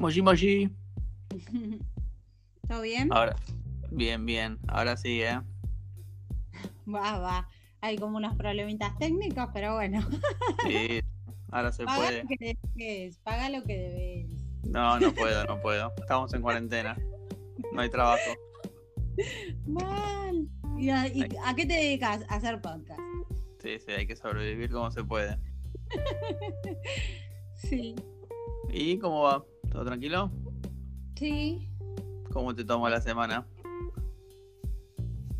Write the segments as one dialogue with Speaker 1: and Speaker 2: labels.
Speaker 1: Moji Moji.
Speaker 2: ¿Todo bien?
Speaker 1: Ahora, bien, bien. Ahora sí, ¿eh?
Speaker 2: Va, va. Hay como unos problemitas técnicos, pero bueno.
Speaker 1: Sí, ahora se
Speaker 2: Paga
Speaker 1: puede.
Speaker 2: lo que debes, paga lo que debes.
Speaker 1: No, no puedo, no puedo. Estamos en cuarentena. No hay trabajo.
Speaker 2: Mal. ¿Y a, y a qué te dedicas? A hacer podcast.
Speaker 1: Sí, sí, hay que sobrevivir como se puede.
Speaker 2: Sí.
Speaker 1: ¿Y cómo va? ¿Todo tranquilo?
Speaker 2: Sí.
Speaker 1: ¿Cómo te tomó la semana?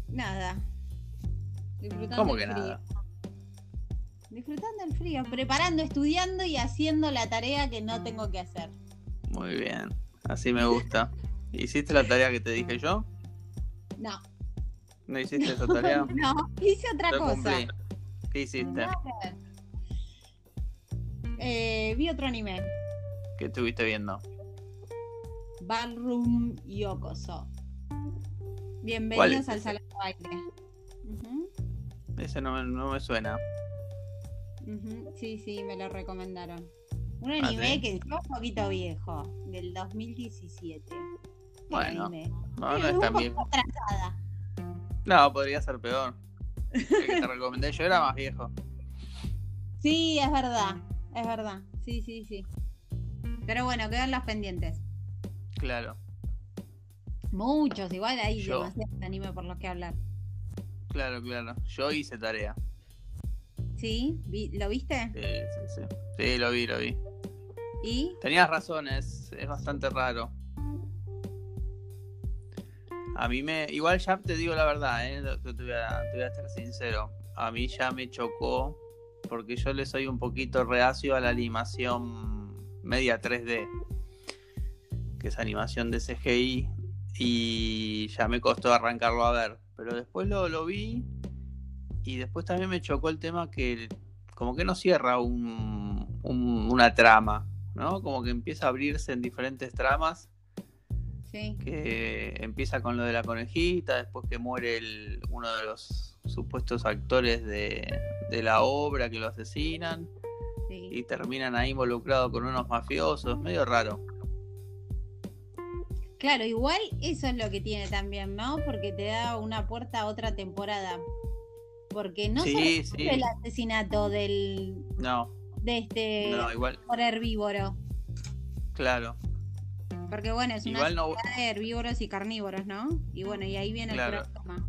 Speaker 2: Nada. Disfrutando
Speaker 1: ¿Cómo
Speaker 2: el
Speaker 1: que
Speaker 2: frío.
Speaker 1: nada?
Speaker 2: Disfrutando el frío, preparando, estudiando y haciendo la tarea que no tengo que hacer.
Speaker 1: Muy bien, así me gusta. ¿Hiciste la tarea que te dije yo?
Speaker 2: No.
Speaker 1: ¿No hiciste esa tarea?
Speaker 2: No, hice otra
Speaker 1: Yo
Speaker 2: cosa.
Speaker 1: cumplí. ¿Qué hiciste?
Speaker 2: Eh, vi otro anime.
Speaker 1: ¿Qué estuviste viendo?
Speaker 2: Ballroom Yokoso.
Speaker 1: ¿Cuál
Speaker 2: Bienvenidos
Speaker 1: es
Speaker 2: al salón de baile.
Speaker 1: Ese no me, no me suena.
Speaker 2: Sí, sí, me lo recomendaron. Un
Speaker 1: Ah,
Speaker 2: anime
Speaker 1: ¿sí?
Speaker 2: que es un poquito viejo, del 2017. el
Speaker 1: Bueno,
Speaker 2: anime.
Speaker 1: No, no es
Speaker 2: un
Speaker 1: tan
Speaker 2: poco
Speaker 1: bien.
Speaker 2: atrasada.
Speaker 1: No, podría ser peor. El que te recomendé yo era más viejo.
Speaker 2: Sí, es verdad, es verdad. Sí, sí, sí. Pero bueno, quedan los pendientes.
Speaker 1: Claro,
Speaker 2: Muchos, igual hay
Speaker 1: Yo.
Speaker 2: demasiados anime por los que hablar.
Speaker 1: claro, claro. Yo hice tarea.
Speaker 2: ¿Sí? ¿Lo viste?
Speaker 1: Sí, sí, sí. Sí, lo vi, lo vi.
Speaker 2: ¿Y?
Speaker 1: Tenías razón, es, bastante raro. A mí me. Igual ya te digo la verdad, ¿eh? Te, voy a, te voy a ser sincero. A mí ya me chocó porque yo le soy un poquito reacio a la animación media 3D, que es animación de CGI, y ya me costó arrancarlo a ver. Pero después lo, lo vi y después también me chocó el tema que como que no cierra un- un- una trama, ¿no? Como que empieza a abrirse en diferentes tramas,
Speaker 2: Sí.
Speaker 1: que empieza con lo de la conejita, después que muere el- uno de los supuestos actores de, de la obra que lo asesinan. Y terminan ahí involucrados con unos mafiosos, medio raro.
Speaker 2: Claro, igual eso es lo que tiene también, ¿no? Porque te da una puerta a otra temporada. Porque no
Speaker 1: Sí,
Speaker 2: solo
Speaker 1: sí.
Speaker 2: el asesinato del
Speaker 1: No,
Speaker 2: de este
Speaker 1: no, igual,
Speaker 2: por herbívoro.
Speaker 1: claro.
Speaker 2: Porque bueno, es una
Speaker 1: no,
Speaker 2: de herbívoros y carnívoros, ¿no? Y bueno, y ahí viene
Speaker 1: Claro.
Speaker 2: el problema.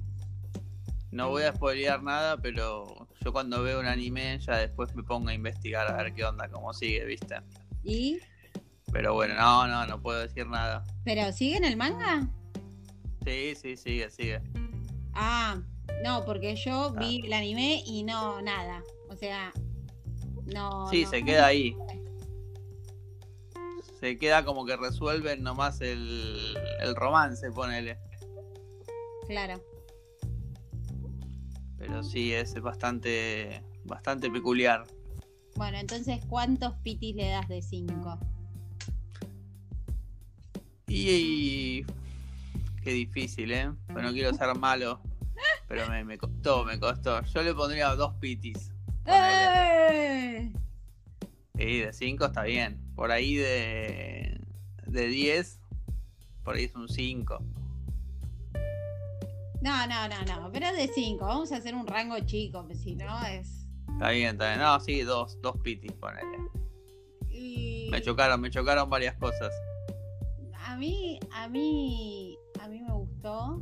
Speaker 1: no voy a spoilear nada, pero yo cuando veo un anime ya después me pongo a investigar a ver qué onda, cómo sigue, ¿viste?
Speaker 2: ¿Y?
Speaker 1: Pero bueno, no, no, no puedo decir nada.
Speaker 2: ¿Pero sigue en el manga?
Speaker 1: Sí, sí, sigue, sigue.
Speaker 2: Ah, no, porque yo
Speaker 1: Ah.
Speaker 2: vi el anime y no, nada. O sea, no.
Speaker 1: Sí,
Speaker 2: no.
Speaker 1: se queda ahí. Se queda como que resuelven nomás el, el romance, ponele.
Speaker 2: Claro.
Speaker 1: Pero sí, es bastante, bastante peculiar.
Speaker 2: Bueno, entonces, ¿cuántos pitis le das de 5?
Speaker 1: Y, y- qué difícil, ¿eh? Pues no quiero ser malo, pero me, me costó, me costó. Yo le pondría dos pitis.
Speaker 2: ¡Eh!
Speaker 1: Sí, de 5 está bien. Por ahí de, de 10, por ahí es un 5.
Speaker 2: No, no, no, no, pero de 5. Vamos a hacer un rango chico, pues si no es.
Speaker 1: Está bien, está bien. No, sí, dos, dos pitis, ponele.
Speaker 2: Y
Speaker 1: Me chocaron, me chocaron varias cosas.
Speaker 2: a mí, a mí, a mí me gustó.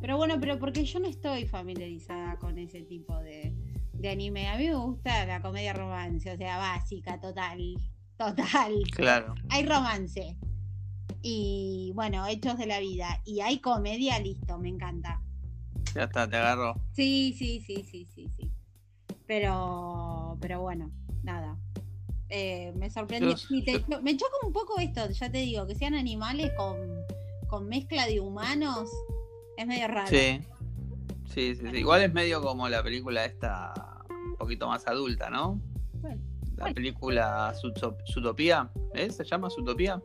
Speaker 2: Pero bueno, pero porque yo no estoy familiarizada con ese tipo de, de anime. A mí me gusta la comedia romance, o sea, básica, total. Total.
Speaker 1: Claro.
Speaker 2: Hay romance. Y bueno, hechos de la vida. Y hay comedia, listo, me encanta.
Speaker 1: Ya está, te agarró.
Speaker 2: Sí, sí, sí, sí, sí, sí. Pero, pero bueno, nada. Eh, me sorprendió.
Speaker 1: Yo-
Speaker 2: me choca un poco esto, ya te digo, que sean animales con, con mezcla de humanos. Es medio raro.
Speaker 1: Sí. Sí, sí, sí. Igual es medio como la película esta, un poquito más adulta, ¿no?
Speaker 2: Bueno,
Speaker 1: La película Zootopia, ¿eh? ¿Se llama Zootopia?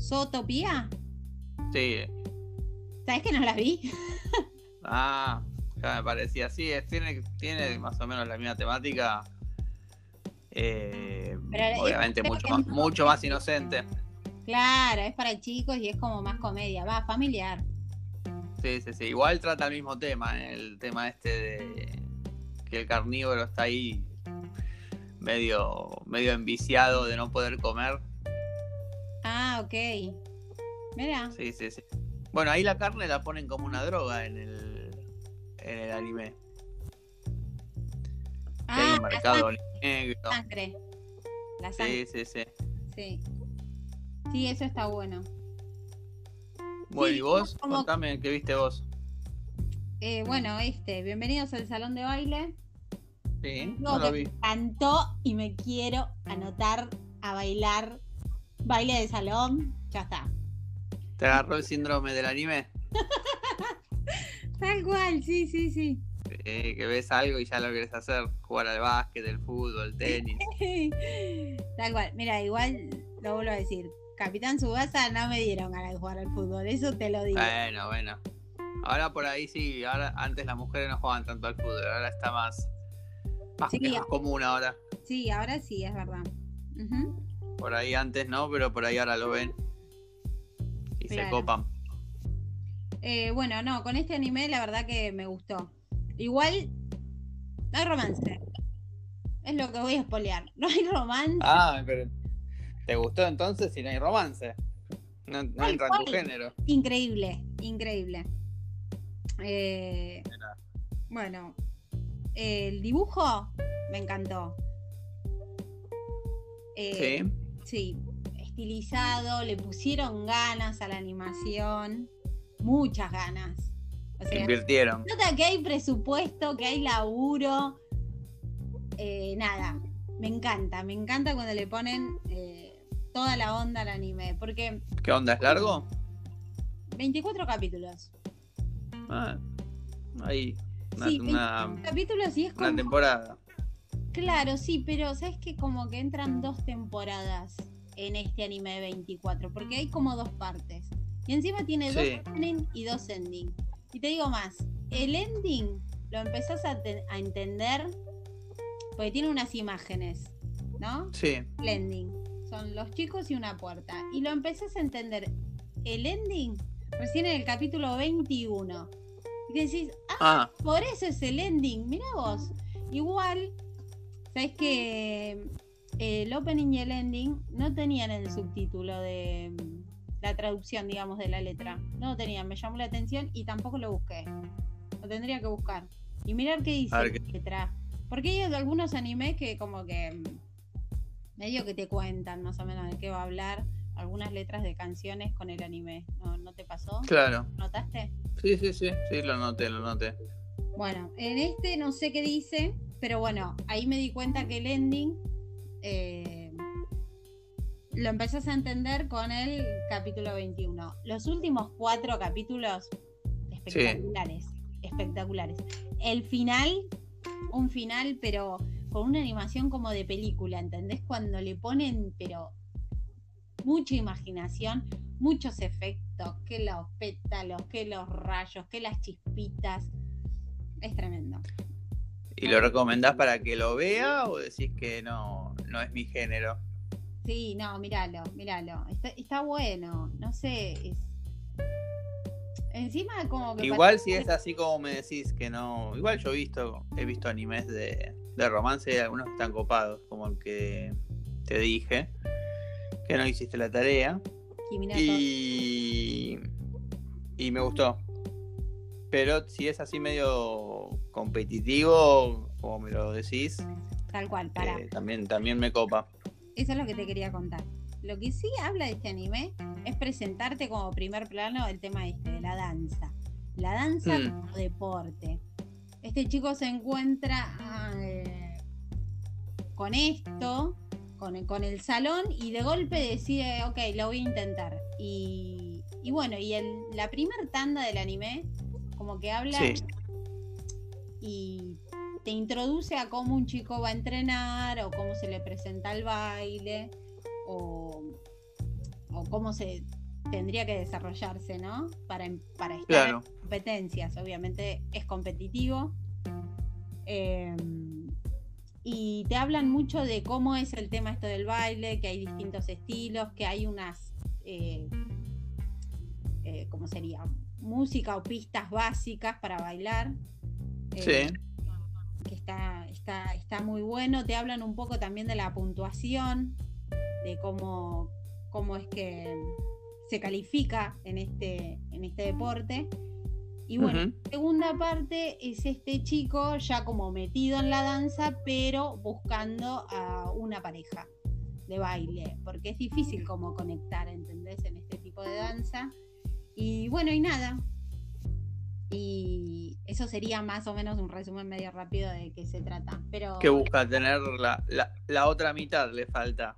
Speaker 2: ¿Zootopía?
Speaker 1: Sí.
Speaker 2: ¿Sabes que no la vi?
Speaker 1: Ah, ya me parecía. Sí, es- tiene, tiene más o menos la misma temática. Eh, obviamente mucho más,
Speaker 2: no-
Speaker 1: mucho más inocente.
Speaker 2: Claro, es para chicos y es como más comedia, va, familiar.
Speaker 1: Sí, sí, sí. Igual trata el mismo tema, ¿eh? el tema este de que el carnívoro está ahí medio, medio enviciado de no poder comer.
Speaker 2: Ah, ok. Mira.
Speaker 1: Sí, sí, sí. Bueno, ahí la carne la ponen como una droga en el, en el anime. Que hay
Speaker 2: Ah,
Speaker 1: un
Speaker 2: la
Speaker 1: mercado negro.
Speaker 2: sangre. La sangre.
Speaker 1: Sí, sí, sí.
Speaker 2: Sí. Sí, eso está bueno.
Speaker 1: Bueno,
Speaker 2: Sí,
Speaker 1: ¿y vos?
Speaker 2: como-
Speaker 1: Contame qué viste vos.
Speaker 2: Eh, bueno, este, bienvenidos al salón de baile.
Speaker 1: Sí,
Speaker 2: No,
Speaker 1: lo vi.
Speaker 2: me encantó y me quiero anotar a bailar baile de salón. Ya está.
Speaker 1: ¿Te agarró el síndrome del anime?
Speaker 2: Tal cual, sí, sí, sí.
Speaker 1: Eh, que ves algo y ya lo querés hacer. Jugar al básquet, el fútbol, el tenis.
Speaker 2: Tal cual. Mira, igual lo vuelvo a decir. Capitán Subasa no me dieron ganas de jugar al fútbol, eso te lo digo.
Speaker 1: Bueno, bueno. Ahora por ahí sí, ahora antes las mujeres no jugaban tanto al fútbol, ahora está más, más,
Speaker 2: Sí,
Speaker 1: es más
Speaker 2: a-
Speaker 1: común ahora.
Speaker 2: Sí, ahora sí, es verdad. Ujú.
Speaker 1: Por ahí antes no, pero por ahí ahora lo ven. Y se copan.
Speaker 2: Eh, bueno, no, con este anime la verdad que me gustó. Igual, no hay romance. Es lo que voy a espolear. No hay romance.
Speaker 1: Ah, pero ¿te gustó entonces si no hay romance? No, no
Speaker 2: Tal
Speaker 1: entra en tu género.
Speaker 2: Increíble, increíble. Eh, bueno, el dibujo me encantó. Eh,
Speaker 1: Sí.
Speaker 2: Sí, estilizado, le pusieron ganas a la animación, muchas ganas. O sea,
Speaker 1: Invirtieron.
Speaker 2: nota que hay presupuesto, que hay laburo. Eh, nada, me encanta, me encanta cuando le ponen eh, toda la onda al anime, porque
Speaker 1: ¿Qué onda? ¿Es largo?
Speaker 2: 24 capítulos.
Speaker 1: Ah, ahí. Una,
Speaker 2: Sí,
Speaker 1: una-
Speaker 2: Capítulos y es
Speaker 1: una
Speaker 2: como...
Speaker 1: temporada.
Speaker 2: Claro, sí, pero sabes que como que entran dos temporadas en este anime de 24, porque hay como dos partes. Y encima tiene dos opening y dos ending. Y te digo más, el ending lo empezás a, te- a entender porque tiene unas imágenes, ¿no?
Speaker 1: Sí.
Speaker 2: El ending. Son los chicos y una puerta. Y lo empezás a entender el ending recién en el capítulo 21. Y decís, ah,
Speaker 1: Ah,
Speaker 2: por eso es el ending. Mira vos. Igual, sabes que eh, el opening y el ending no tenían el subtítulo de la traducción, digamos, de la letra. No lo tenían, me llamó la atención y tampoco lo busqué. Lo tendría que buscar. Y mirar qué dice
Speaker 1: ver
Speaker 2: la letra. Porque hay algunos animes que como que mm, medio que te cuentan más o menos de qué va a hablar algunas letras de canciones con el anime. ¿No, ¿no te pasó?
Speaker 1: claro.
Speaker 2: ¿Notaste?
Speaker 1: Sí, sí, sí. Sí, lo noté, lo noté.
Speaker 2: Bueno, en este no sé qué dice, pero bueno, ahí me di cuenta que el ending eh, lo empezás a entender con el capítulo 21. Los últimos cuatro capítulos, espectaculares, espectaculares. El final, un final, pero con una animación como de película, ¿entendés? Cuando le ponen, pero mucha imaginación, muchos efectos, que los pétalos, que los rayos, que las chispitas. Es tremendo.
Speaker 1: ¿Y lo recomendás para que lo vea o decís que no, no es mi género?
Speaker 2: Sí, no, míralo, míralo. Está, está bueno, no sé. Es... Encima como que...
Speaker 1: Igual si es así como me decís que no. Igual yo he visto, he visto animes de, de romance y algunos están copados, como el que te dije, que no hiciste la tarea.
Speaker 2: Kiminato.
Speaker 1: Y, y me gustó. Pero si es así medio competitivo, como me lo decís,
Speaker 2: Tal cual, para.
Speaker 1: eh, también, también me copa.
Speaker 2: Eso es lo que te quería contar. Lo que sí habla de este anime es presentarte como primer plano el tema este, de la danza. La danza
Speaker 1: Hmm.
Speaker 2: como deporte. Este chico se encuentra eh, con esto, con el, con el salón, y de golpe decide, ok, lo voy a intentar. Y, y bueno, y el, la primer tanda del anime, como que habla
Speaker 1: Sí.
Speaker 2: Y te introduce a cómo un chico va a entrenar o cómo se le presenta el baile o, o cómo se tendría que desarrollarse, ¿no? Para, para estar
Speaker 1: Claro.
Speaker 2: en competencias, obviamente es competitivo. Eh, y te hablan mucho de cómo es el tema esto del baile, que hay distintos estilos, que hay unas eh, eh, ¿cómo sería? Música o pistas básicas para bailar. Eh,
Speaker 1: Sí.
Speaker 2: Que está, está, está muy bueno. Te hablan un poco también de la puntuación, de cómo, cómo es que se califica en este, en este deporte. Y bueno, la segunda parte es este chico ya como metido en la danza, pero buscando a una pareja de baile, porque es difícil como conectar, ¿entendés? En este tipo de danza. Y bueno, y nada. Y eso sería más o menos un resumen medio rápido de qué se trata. Pero
Speaker 1: Que busca tener la, la, la otra mitad, le falta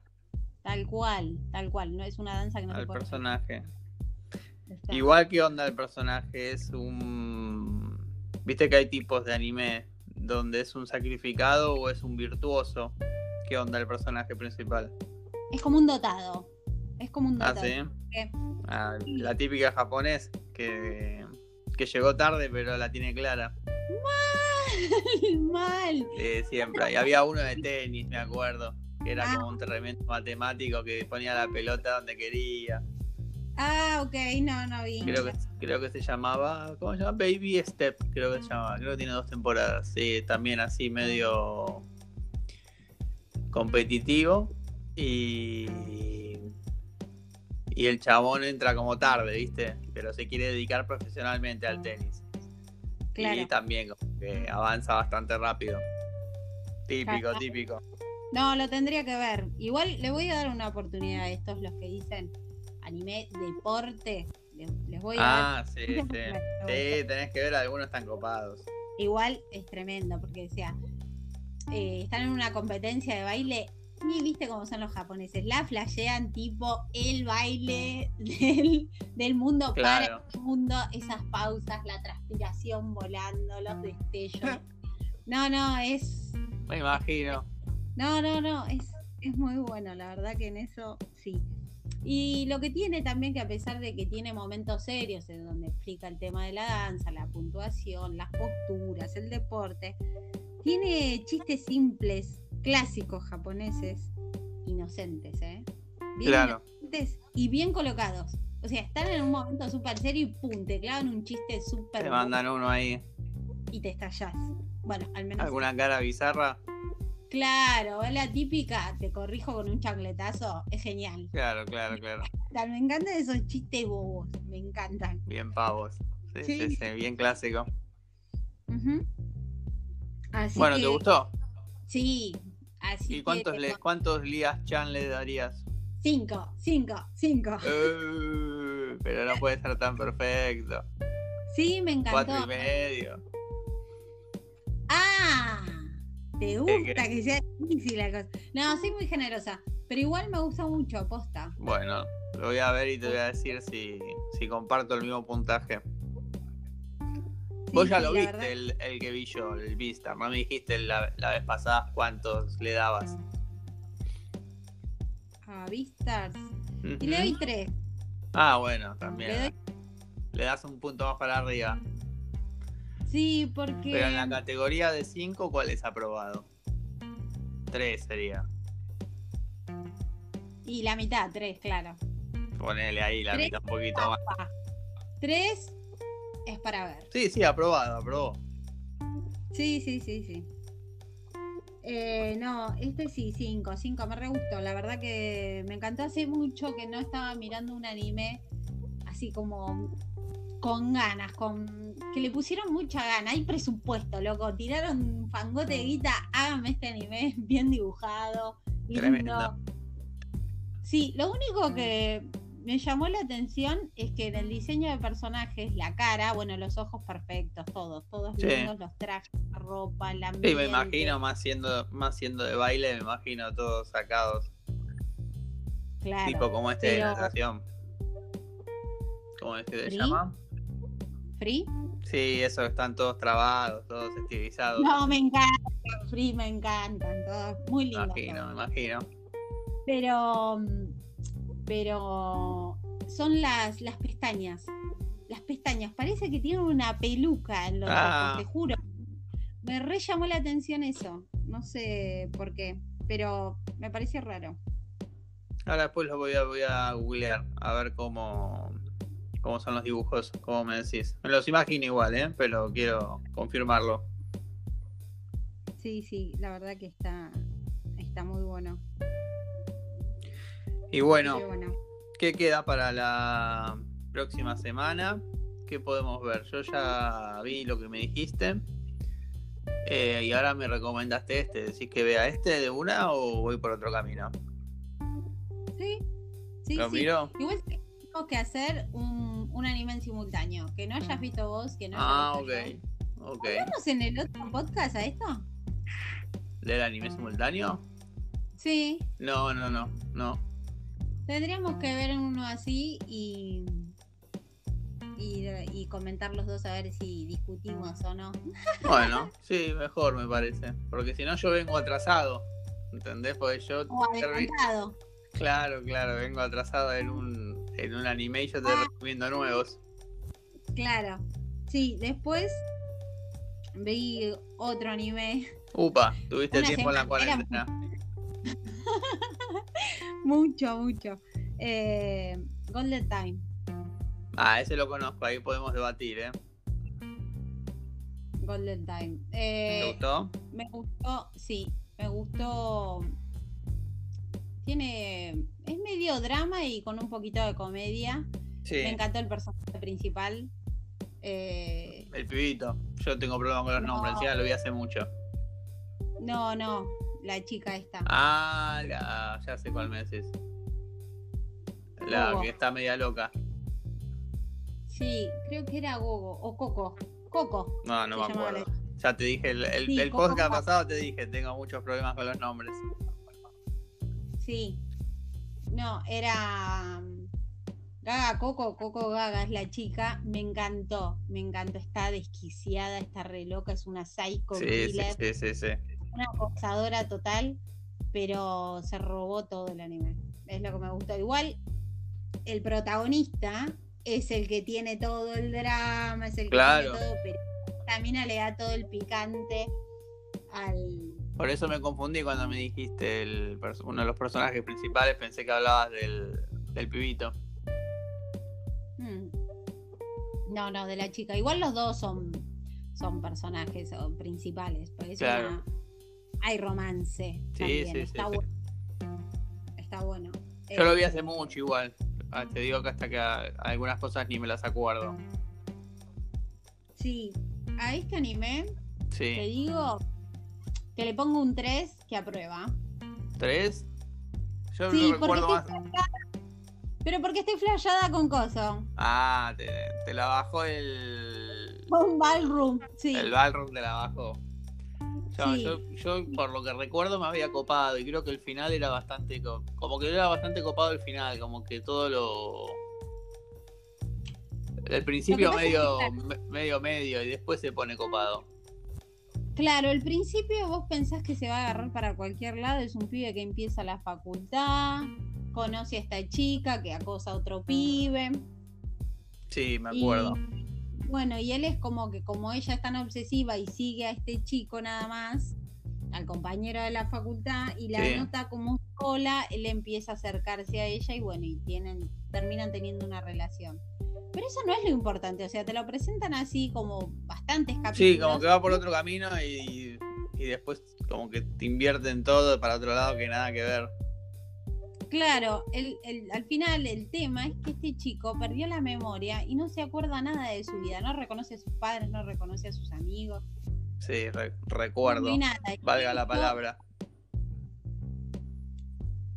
Speaker 2: tal cual, tal cual. No es una danza que no se
Speaker 1: al
Speaker 2: puede
Speaker 1: personaje. Igual que onda el personaje, es un... Viste que hay tipos de anime donde es un sacrificado o es un virtuoso. ¿Qué onda el personaje principal?
Speaker 2: Es como un dotado. Es como un
Speaker 1: Ah,
Speaker 2: dotado.
Speaker 1: sí.
Speaker 2: ¿Qué?
Speaker 1: Ah, la típica japonés que, que llegó tarde pero la tiene clara.
Speaker 2: Mal.
Speaker 1: Eh, siempre. Y había uno de tenis, me acuerdo. Que era
Speaker 2: Ah.
Speaker 1: como un tremendo matemático que ponía la pelota donde quería.
Speaker 2: Ah, ok, no, no vi.
Speaker 1: Creo que, creo que se llamaba. ¿Cómo se llama? Baby Step, creo que se llamaba. Creo que tiene dos temporadas. Sí, también así medio competitivo. Y. Y el chabón entra como tarde, ¿viste? Pero se quiere dedicar profesionalmente al tenis.
Speaker 2: Claro.
Speaker 1: Y también como que avanza bastante rápido. Típico,
Speaker 2: Claro.
Speaker 1: típico.
Speaker 2: No, lo tendría que ver. Igual le voy a dar una oportunidad a estos, los que dicen anime, deporte. Le- Les voy a
Speaker 1: Ah, sí,
Speaker 2: dar.
Speaker 1: sí. Sí, tenés que ver, algunos están copados.
Speaker 2: Igual es tremendo, porque decía, eh, están en una competencia de baile. Y viste cómo son los japoneses, la flashean tipo el baile del, del mundo
Speaker 1: Claro.
Speaker 2: para el mundo, esas pausas, la transpiración volando, los destellos. No, no, es.
Speaker 1: Me imagino.
Speaker 2: No, no, no, es, es muy bueno, la verdad que en eso sí. Y lo que tiene también que a pesar de que tiene momentos serios en donde explica el tema de la danza, la puntuación, las posturas, el deporte, tiene chistes simples, clásicos japoneses, inocentes, ¿eh? Bien
Speaker 1: Claro.
Speaker 2: inocentes y bien colocados. O sea, están en un momento súper serio y pum, te clavan un chiste súper
Speaker 1: Te mandan uno ahí.
Speaker 2: y te estallás. Bueno, al menos
Speaker 1: ¿Alguna cara bizarra?
Speaker 2: Claro, es la típica, te corrijo con un chancletazo, es genial.
Speaker 1: Claro, claro, claro.
Speaker 2: Me encantan esos chistes bobos, me encantan.
Speaker 1: Bien pavos. Sí, sí,
Speaker 2: Sí.
Speaker 1: sí, bien clásico.
Speaker 2: Así
Speaker 1: Bueno,
Speaker 2: que,
Speaker 1: ¿te gustó?
Speaker 2: Sí, así
Speaker 1: ¿Y cuántos,
Speaker 2: que
Speaker 1: le, cuántos Lías Chan le darías?
Speaker 2: Cinco, cinco, cinco.
Speaker 1: Eh, pero no puede ser tan perfecto.
Speaker 2: Sí, me
Speaker 1: Cuatro
Speaker 2: encantó.
Speaker 1: y medio.
Speaker 2: Ah, te gusta que sea difícil la cosa. No, soy muy generosa, pero igual me gusta mucho, posta.
Speaker 1: Bueno, lo voy a ver y te voy a decir si, si comparto el mismo puntaje. Vos ya lo viste,
Speaker 2: verdad.
Speaker 1: el, el que vi yo, el Vistar. No me dijiste la, la vez pasada cuántos le dabas.
Speaker 2: A Beastars.
Speaker 1: Ujú.
Speaker 2: Y le doy tres.
Speaker 1: Ah, bueno, también.
Speaker 2: Le doy-
Speaker 1: Le das un punto más para arriba.
Speaker 2: Sí, porque.
Speaker 1: Pero en la categoría de 5, ¿cuál es aprobado? 3 sería.
Speaker 2: Y la mitad, tres, claro.
Speaker 1: Ponele ahí la
Speaker 2: Tres.
Speaker 1: mitad un poquito más.
Speaker 2: Tres es para ver.
Speaker 1: Sí, sí, aprobado, aprobó.
Speaker 2: Sí, sí, sí, sí. Eh, no, este sí, cinco, cinco, me re gustó. La verdad que me encantó hace mucho que no estaba mirando un anime así como con ganas, con que le pusieron mucha gana. Hay presupuesto, loco. Tiraron un fangote de guita, hágame este anime bien dibujado, lindo.
Speaker 1: Tremendo.
Speaker 2: Sí, lo único que me llamó la atención es que en el diseño de personajes, la cara, bueno, los ojos perfectos, todos, todos
Speaker 1: Sí.
Speaker 2: lindos, los trajes, la ropa, ambiente.
Speaker 1: Sí, me imagino, más siendo, más siendo de baile, me imagino todos sacados.
Speaker 2: Claro,
Speaker 1: tipo como este de
Speaker 2: pero-
Speaker 1: natación. ¿Cómo es que se llama?
Speaker 2: Free.
Speaker 1: Sí, eso están todos trabados, todos estilizados.
Speaker 2: No, me encantan, Free, me encantan, todos muy
Speaker 1: me
Speaker 2: lindos.
Speaker 1: imagino, me imagino.
Speaker 2: Pero, pero son las, las pestañas. Las pestañas, parece que tienen una peluca en los
Speaker 1: Ah.
Speaker 2: ojos, te juro. Me re llamó la atención eso. No sé por qué, pero me parece raro.
Speaker 1: Ahora después lo voy a, voy a googlear a ver cómo, cómo son los dibujos, como me decís. Me los imagino igual, ¿eh? Pero quiero confirmarlo.
Speaker 2: Sí, sí, la verdad que está, está muy bueno.
Speaker 1: Y bueno, ¿qué queda para la próxima semana? ¿Qué podemos ver? Yo ya vi lo que me dijiste. Eh, y ahora me recomendaste este. ¿Decís que vea este de una o voy por otro camino?
Speaker 2: Sí, sí.
Speaker 1: ¿Lo miro?
Speaker 2: Igual tengo que hacer un, un, anime en simultáneo. Que no hayas visto vos, que no
Speaker 1: Ah, ok. okay.
Speaker 2: ¿Hablamos en el otro podcast a esto?
Speaker 1: ¿Del anime simultáneo?
Speaker 2: Sí.
Speaker 1: No, no, no, no.
Speaker 2: Tendríamos que ver uno así y, y, comentar los dos a ver si discutimos o no.
Speaker 1: Bueno, sí, mejor me parece. Porque si no, yo vengo atrasado. ¿Entendés? Porque yo.
Speaker 2: O
Speaker 1: Claro, claro, vengo atrasado en un, en un anime y yo te ah. recomiendo nuevos.
Speaker 2: Claro. Sí, después vi otro anime.
Speaker 1: Upa, tuviste tiempo en la cuarentena.
Speaker 2: mucho, mucho. Eh, Golden Time.
Speaker 1: Ah, ese lo conozco, ahí podemos debatir, ¿eh?
Speaker 2: Golden Time.
Speaker 1: ¿Te eh, gustó?
Speaker 2: Me gustó, sí, me gustó. Tiene. Es medio drama y con un poquito de comedia. Me encantó el personaje principal. Eh,
Speaker 1: el pibito. Yo tengo problemas con los nombres, ya lo vi hace mucho.
Speaker 2: No, no la chica esta.
Speaker 1: Ah, ya sé cuál me decís. La que está media loca.
Speaker 2: Sí, creo que era Gogo o Coco. Coco.
Speaker 1: No, no me acuerdo. Ya te dije, el, el, podcast pasado te dije, tengo muchos problemas con los nombres.
Speaker 2: Sí. No, era mm, Gaga Coco, Coco Gaga es la chica. Me encantó, me encantó. Está desquiciada, está re loca, es una psycho
Speaker 1: sí, Sí, sí, sí
Speaker 2: una acosadora total, pero se robó todo el anime. Es lo que me gustó. Igual, el protagonista es el que tiene todo el drama, es el que tiene todo, pero también le da todo el picante al.
Speaker 1: Por eso me confundí cuando me dijiste el, uno de los personajes principales, pensé que hablabas del, del pibito.
Speaker 2: Hmm. No, no, de la chica. Igual los dos son, son personajes principales. claro hay romance. Sí, sí, está, bueno. está bueno.
Speaker 1: Yo lo vi hace mucho igual. Ah, te digo que hasta que algunas cosas ni me las acuerdo.
Speaker 2: Sí, a este anime te digo que le pongo un 3 que aprueba.
Speaker 1: ¿3? Yo sí, no recuerdo más.
Speaker 2: Pero porque estoy flashada con coso.
Speaker 1: Ah, te, te la bajó el.
Speaker 2: Un ballroom, sí.
Speaker 1: El ballroom te la bajó yo, por lo que recuerdo me había copado y creo que el final era bastante como que era bastante copado el final, como que todo lo el principio medio medio medio y después se pone copado.
Speaker 2: Claro, el principio vos pensás que se va a agarrar para cualquier lado, es un pibe que empieza la facultad, conoce a esta chica que acosa a otro pibe.
Speaker 1: Sí, me acuerdo.
Speaker 2: Bueno, y él es como que como ella es tan obsesiva y sigue a este chico nada más, al compañero de la facultad, y la nota como sola, él empieza a acercarse a ella y bueno, y tienen, terminan teniendo una relación. Pero eso no es lo importante, o sea, te lo presentan así como bastantes capítulos.
Speaker 1: Sí, como que va por otro camino y, y después como que te invierten todo para otro lado que nada que ver.
Speaker 2: Claro, el, el, al final el tema es que este chico perdió la memoria y no se acuerda nada de su vida, no reconoce a sus padres, no reconoce a sus amigos.
Speaker 1: Sí, recuerdo. Valga la palabra.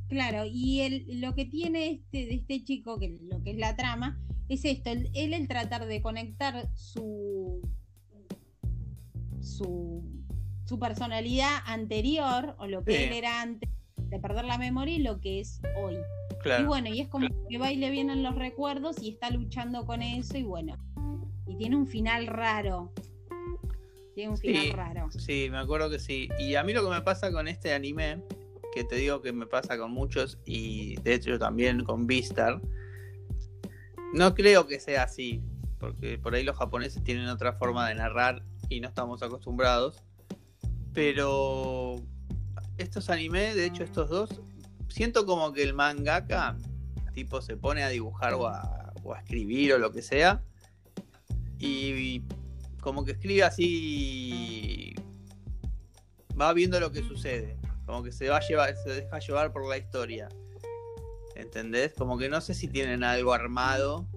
Speaker 2: Claro, y el, lo que tiene este, de este chico, que lo que es la trama, es esto, él el, tratar de conectar su, su, su personalidad anterior, o lo que él era antes, de perder la memoria y lo que es hoy. Y bueno, y es como que va y le vienen los recuerdos y está luchando con eso y bueno. Y tiene un final raro. Tiene un final raro.
Speaker 1: Sí, me acuerdo que sí. Y a mí lo que me pasa con este anime, que te digo que me pasa con muchos y de hecho también con Vistar, no creo que sea así, porque por ahí los japoneses tienen otra forma de narrar y no estamos acostumbrados. Pero estos animes, de hecho estos dos, siento como que el mangaka, tipo, se pone a dibujar o a, escribir o lo que sea, y como que escribe así, va viendo lo que sucede, como que se va a llevar, se deja llevar por la historia. ¿Entendés? Como que no sé si tienen algo armado.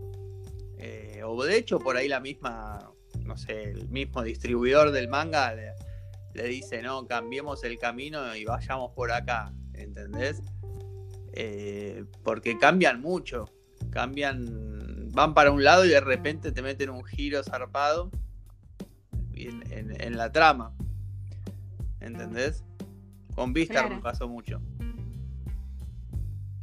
Speaker 1: eh, o de hecho por ahí la misma, no sé, el mismo distribuidor del manga le dice, no, cambiemos el camino y vayamos por acá. ¿Entendés? Eh, porque cambian mucho. Cambian, van para un lado y de repente te meten un giro zarpado en, en- en la trama. ¿Entendés? Con Vistar
Speaker 2: Claro.
Speaker 1: me pasó mucho.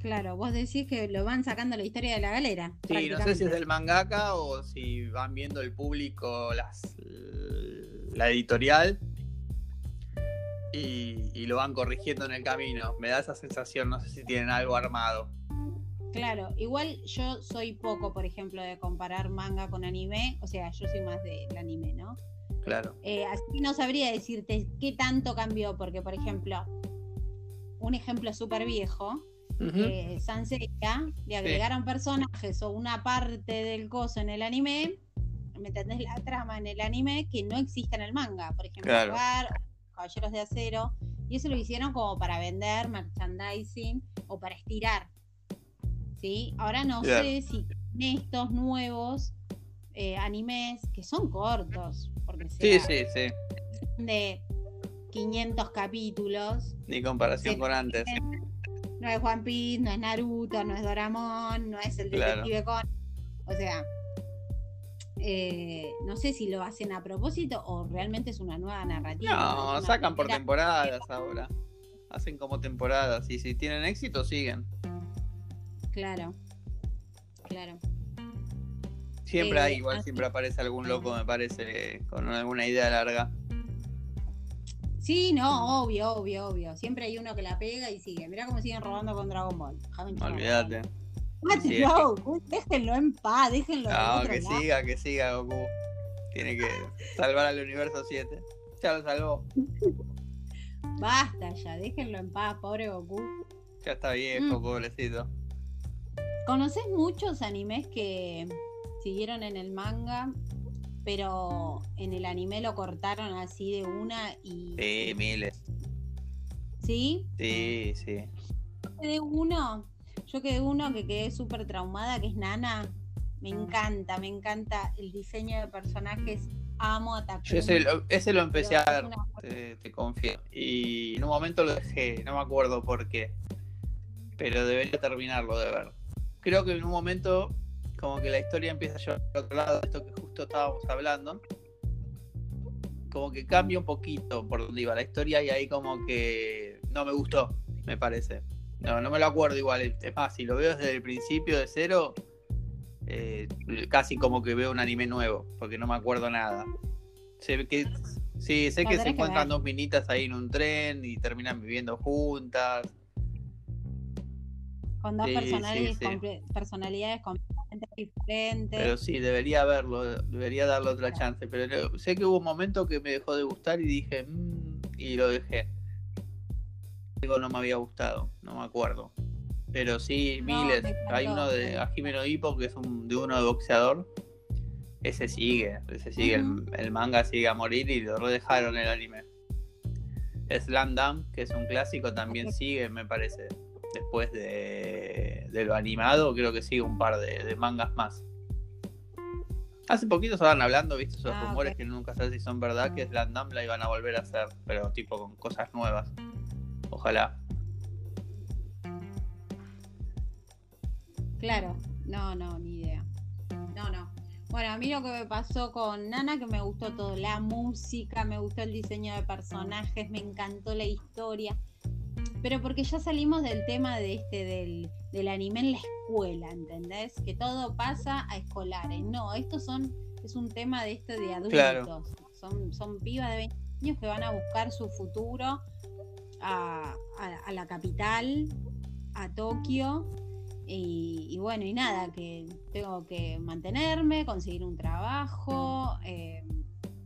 Speaker 2: Claro, vos decís que lo van sacando la historia de la galera.
Speaker 1: Sí, no sé si es del mangaka o si van viendo el público las, la editorial y, y lo van corrigiendo en el camino. Me da esa sensación, no sé si tienen algo armado.
Speaker 2: Claro, igual yo soy poco, por ejemplo, de comparar manga con anime. O sea, yo soy más del anime, ¿no?
Speaker 1: Claro.
Speaker 2: Eh, así no sabría decirte qué tanto cambió, porque, por ejemplo, un ejemplo súper viejo, eh, Sanseiya, le agregaron personajes o una parte del coso en el anime, ¿me entendés? La trama en el anime que no existe en el manga. Por ejemplo,
Speaker 1: Claro.
Speaker 2: Caballeros de Acero, y eso lo hicieron como para vender merchandising o para estirar. ¿Sí? Ahora no
Speaker 1: Claro.
Speaker 2: sé si estos nuevos eh, animes que son cortos, porque
Speaker 1: Sí, sí, sí.
Speaker 2: de 500 capítulos,
Speaker 1: Ni comparación con antes.
Speaker 2: no es One Piece, no es Naruto, no es Doraemon, no es el
Speaker 1: Claro.
Speaker 2: detective Conan. O sea, eh, no sé si lo hacen a propósito o realmente es una nueva narrativa.
Speaker 1: No, sacan por temporadas ahora. Hacen como temporadas y si tienen éxito siguen.
Speaker 2: Claro, claro.
Speaker 1: Siempre
Speaker 2: Eh,
Speaker 1: hay, igual
Speaker 2: así-
Speaker 1: siempre aparece algún loco, me parece, con alguna idea larga.
Speaker 2: Sí, no, obvio, obvio, obvio. Siempre hay uno que la pega y sigue. Mirá cómo siguen robando con Dragon Ball.
Speaker 1: Olvídate.
Speaker 2: Bolas. Mátelo,
Speaker 1: Sí, es que-
Speaker 2: Goku, déjenlo en paz, déjenlo
Speaker 1: No,
Speaker 2: otro
Speaker 1: que
Speaker 2: lado.
Speaker 1: siga, que siga Goku. Tiene que salvar al universo 7. Ya lo salvó.
Speaker 2: Basta ya, déjenlo en paz, pobre Goku.
Speaker 1: Ya está viejo,
Speaker 2: Mm.
Speaker 1: pobrecito.
Speaker 2: ¿Conoces muchos animes que siguieron en el manga, pero en el anime lo cortaron así de una y...
Speaker 1: Sí, miles.
Speaker 2: ¿Sí?
Speaker 1: Sí, sí.
Speaker 2: Yo quedé uno, yo quedé uno que quedé súper traumada, que es Nana. Me encanta, me encanta el diseño de personajes. Amo a Takumi.
Speaker 1: Yo ese lo, ese lo empecé a ver, te, confío. Y en un momento lo dejé, no me acuerdo por qué. Pero debería terminarlo de ver. Creo que en un momento, como que la historia empieza a llevar por otro lado, esto que justo estábamos hablando. Como que cambia un poquito por donde iba la historia y ahí como que no me gustó, me parece. No, no me lo acuerdo igual. Es más, si lo veo desde el principio de cero, eh, casi como que veo un anime nuevo, porque no me acuerdo nada. Sé que, sí, sé que se encuentran dos minitas ahí en un tren y terminan viviendo juntas.
Speaker 2: con dos
Speaker 1: Sí,
Speaker 2: personalidades,
Speaker 1: sí, sí.
Speaker 2: comple- personalidades completamente diferentes.
Speaker 1: Pero sí, debería verlo, debería darle otra chance. Pero sé que hubo un momento que me dejó de gustar y dije, "Mm", y lo dejé. Algo no me había gustado, no me acuerdo. Pero sí,
Speaker 2: No,
Speaker 1: miles. Hay uno de Ajimeno Hippo que es un, de uno de boxeador. Ese sigue, ese sigue, el- el, manga sigue a morir y lo redejaron el anime. Slam Dunk, que es un clásico, también sigue, me parece. Después de, de lo animado, creo que sigue un par de, de mangas más. Hace poquito estaban hablando, viste, esos
Speaker 2: Ah,
Speaker 1: rumores que nunca sabes si son verdad, que
Speaker 2: Ah.
Speaker 1: Slam Dunk la iban a volver a hacer, pero tipo con cosas nuevas. Ojalá.
Speaker 2: Claro, no, no, ni idea. No, no. Bueno, a mí lo que me pasó con Nana, que me gustó todo, la música, me gustó el diseño de personajes, me encantó la historia. Pero porque ya salimos del tema de este, del, del anime en la escuela, ¿entendés? Que todo pasa a escolares. No, estos son, es un tema de esto de adultos.
Speaker 1: Claro.
Speaker 2: Son, son pibas de 20 años que van a buscar su futuro a, a- a la capital, a Tokio. Y, y bueno, y nada, que tengo que mantenerme, conseguir un trabajo, eh,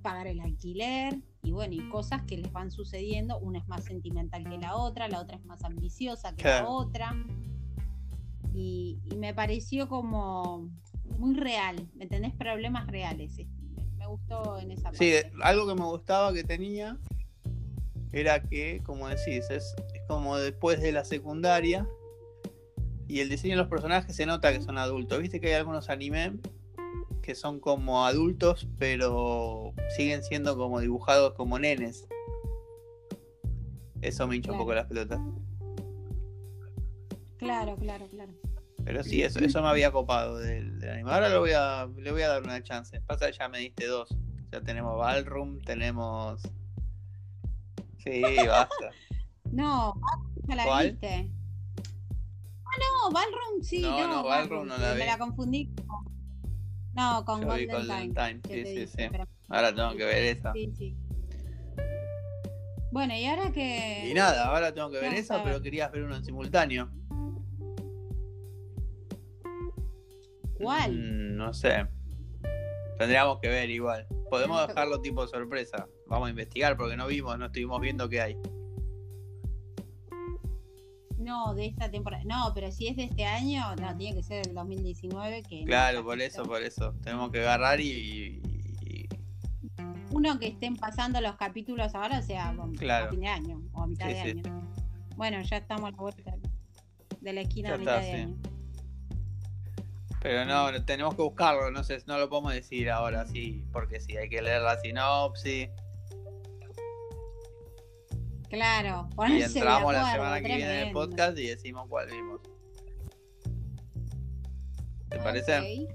Speaker 2: pagar el alquiler y bueno, y cosas que les van sucediendo, una es más sentimental que la otra, la otra es más ambiciosa que la otra. Y, y me pareció como muy real, ¿me entendés? Problemas reales. eh, Me, gustó en esa
Speaker 1: Sí,
Speaker 2: parte.
Speaker 1: algo que me gustaba que tenía era que, como decís, es, es como después de la secundaria y el diseño de los personajes se nota que son adultos. Viste que hay algunos anime que son como adultos, pero siguen siendo como dibujados como nenes. Eso me hincha un poco las pelotas.
Speaker 2: Claro, claro, claro.
Speaker 1: Pero sí, eso, eso me había copado del, del anime. Ahora lo voy a, le voy a dar una chance. Pasa que ya me diste dos. Ya tenemos Ballroom, tenemos. Sí, basta.
Speaker 2: No, ya la
Speaker 1: ¿Cuál?
Speaker 2: viste. Ah, no, Ballroom sí,
Speaker 1: No,
Speaker 2: no.
Speaker 1: no, Ballroom no la
Speaker 2: Me
Speaker 1: vi.
Speaker 2: la confundí con. No, con
Speaker 1: Yo vi
Speaker 2: Golden, Time.
Speaker 1: Time,
Speaker 2: que
Speaker 1: sí,
Speaker 2: te
Speaker 1: sí,
Speaker 2: dije,
Speaker 1: sí.
Speaker 2: pero-
Speaker 1: Ahora tengo que ver esa.
Speaker 2: Sí, sí. Bueno, y ahora que.
Speaker 1: Y nada, ahora tengo que ver esa, pero querías ver uno en simultáneo.
Speaker 2: ¿Cuál?
Speaker 1: Mm, no sé. Tendríamos que ver igual. Podemos dejarlo tipo sorpresa. Vamos a investigar porque no vimos, no estuvimos viendo qué hay.
Speaker 2: No, de esta temporada. No, pero si es de este año, no, tiene que ser del 2019. Que
Speaker 1: Claro, por eso, por eso. Tenemos que agarrar y.
Speaker 2: Uno que estén pasando los capítulos ahora, o sea, a
Speaker 1: Claro.
Speaker 2: fin de año o a mitad
Speaker 1: Sí,
Speaker 2: de
Speaker 1: sí.
Speaker 2: año. Bueno, ya estamos a la vuelta de la esquina
Speaker 1: Ya
Speaker 2: a mitad
Speaker 1: está,
Speaker 2: de
Speaker 1: sí.
Speaker 2: año.
Speaker 1: Pero no, no, tenemos que buscarlo, no sé, no lo podemos decir ahora sí, porque sí, hay que leer la sinopsis.
Speaker 2: Claro,
Speaker 1: Y entramos la semana que viene en el podcast y decimos cuál vimos. ¿Te parece?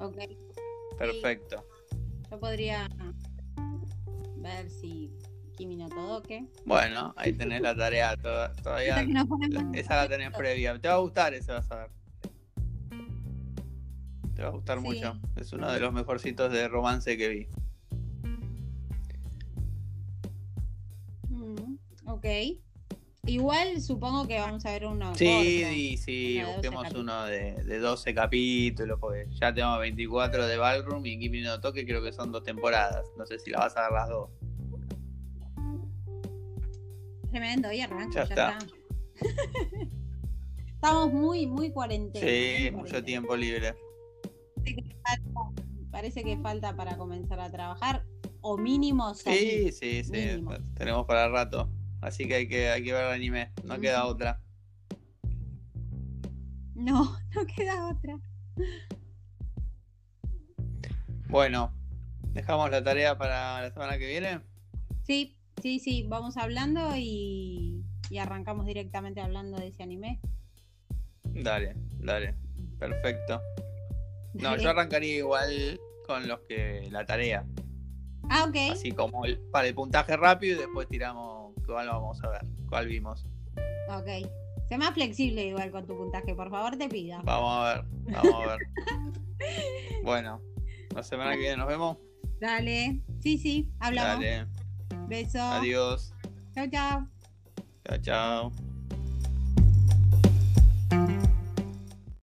Speaker 2: Ok.
Speaker 1: Perfecto.
Speaker 2: Yo podría ver si Kimi no Todoke.
Speaker 1: Bueno, ahí tenés la tarea, toda- todavía
Speaker 2: Esa
Speaker 1: la- esa la tenés previa. Te va a gustar ese, vas a ver. Te va a gustar
Speaker 2: Sí.
Speaker 1: mucho. Es uno de los mejorcitos de romance que vi.
Speaker 2: Ok. Igual supongo que vamos a ver uno.
Speaker 1: Sí,
Speaker 2: corto.
Speaker 1: sí,
Speaker 2: Uno de 12
Speaker 1: busquemos uno de, de 12 capítulos, porque ya tenemos 24 de Ballroom y Kimi no Toque, creo que son dos temporadas. No sé si la vas a dar las dos.
Speaker 2: Tremendo, y arranco,
Speaker 1: Ya
Speaker 2: ya,
Speaker 1: está.
Speaker 2: está. Estamos muy, muy cuarentena.
Speaker 1: Sí, mucho
Speaker 2: cuarentena.
Speaker 1: tiempo libre.
Speaker 2: Parece que falta- Parece que falta para comenzar a trabajar, o mínimo salir.
Speaker 1: Sí, sí, sí.
Speaker 2: Mínimo.
Speaker 1: Tenemos para rato. Así que hay que, hay que ver el anime. No queda otra.
Speaker 2: No, no queda otra.
Speaker 1: Bueno, dejamos la tarea para la semana que viene.
Speaker 2: Sí, sí, sí, vamos hablando y, y arrancamos directamente hablando de ese anime.
Speaker 1: Dale, dale. Perfecto. No, yo arrancaría igual con los que la tarea.
Speaker 2: Ah, ok.
Speaker 1: Así como el- para el puntaje rápido y después tiramos cuál vamos a ver, cuál vimos.
Speaker 2: Ok. Sé más flexible igual con tu puntaje, por favor, te pido.
Speaker 1: Vamos a ver, vamos a ver. bueno, la semana que viene nos vemos.
Speaker 2: Dale. Sí, sí, hablamos.
Speaker 1: Dale,
Speaker 2: Beso.
Speaker 1: adiós.
Speaker 2: Chao, chao.
Speaker 1: Chao, chao.